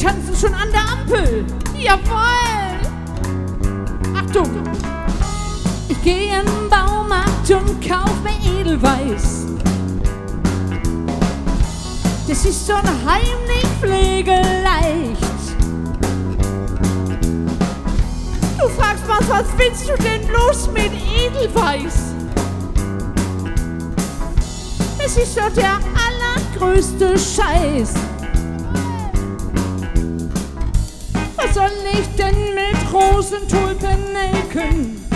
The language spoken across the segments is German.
tanzen schon an der Ampel. Jawohl. Achtung. Ich gehe den Baumarkt und kauf mir Edelweiß. Das ist so heimlich pflegeleicht. Du fragst was, was willst du denn bloß mit Edelweiß? Es ist doch der allergrößte Scheiß. Was soll ich denn mit Rosentulpen nelken?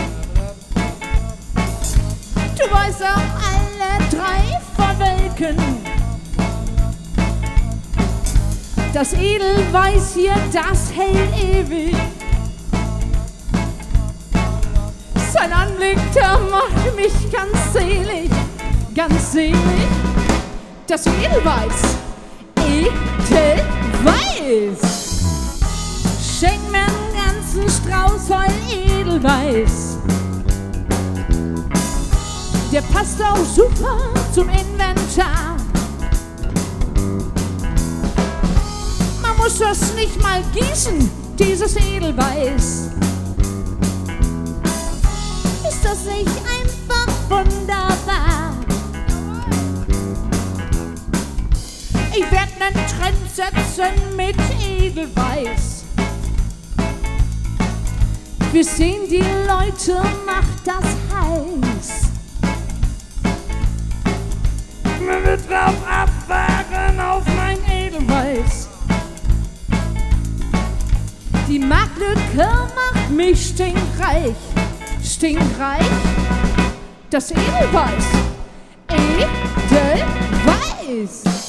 Du weißt auch alle drei verwelken. Das Edelweiß hier, das hält ewig. Sein Anblick, der macht mich ganz selig, ganz selig. Das Edelweiß, Edelweiß. Edelweiß. Der passt auch super zum Inventar. Man muss das nicht mal gießen, dieses Edelweiß. Ist das nicht einfach wunderbar? Ich werde einen Trend setzen mit Edelweiß. Wir sehen, die Leute macht das heiß. Man wird drauf abfahren auf mein Edelweiß. Die Marktlücke macht mich stinkreich, stinkreich. Das Edelweiß, Edelweiß.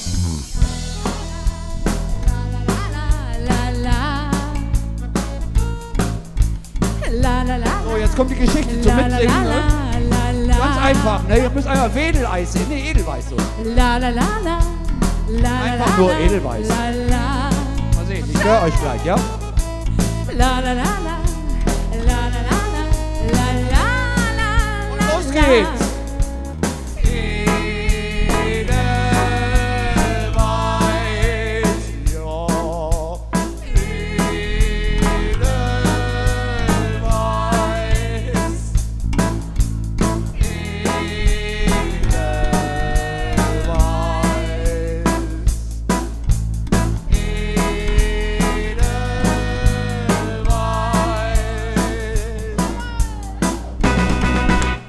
So, jetzt kommt die Geschichte zum Mitsingen. Ne? Ganz einfach, ne? Ihr müsst einmal Wedeleis sehen. Ne, Edelweiß so. Einfach nur Edelweiß. Mal sehen, ich höre euch gleich, ja? La la la. La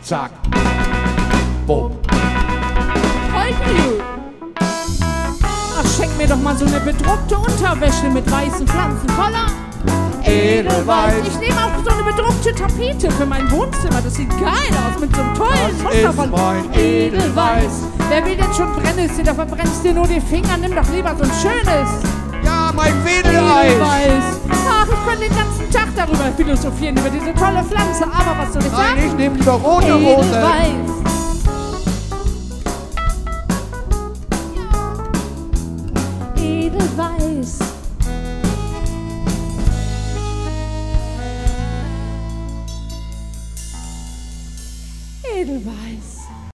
Zack. Boom. Heute. Ach, schenk mir doch mal so eine bedruckte Unterwäsche mit weißen Pflanzen voller Edelweiß. Ich nehme auch so eine bedruckte Tapete für mein Wohnzimmer. Das sieht geil aus mit so einem tollen Das Muster von mein Edelweiß. Wer will denn schon Brennnessel? Da verbrennst dir nur die Finger. Nimm doch lieber so ein schönes Ja, mein Wedeleis. Edelweiß. Den ganzen Tag darüber philosophieren, über diese tolle Pflanze. Aber was soll ich Nein, sagen? ich nehme lieber rote Rose. Edelweiß. Edelweiß. Edelweiß.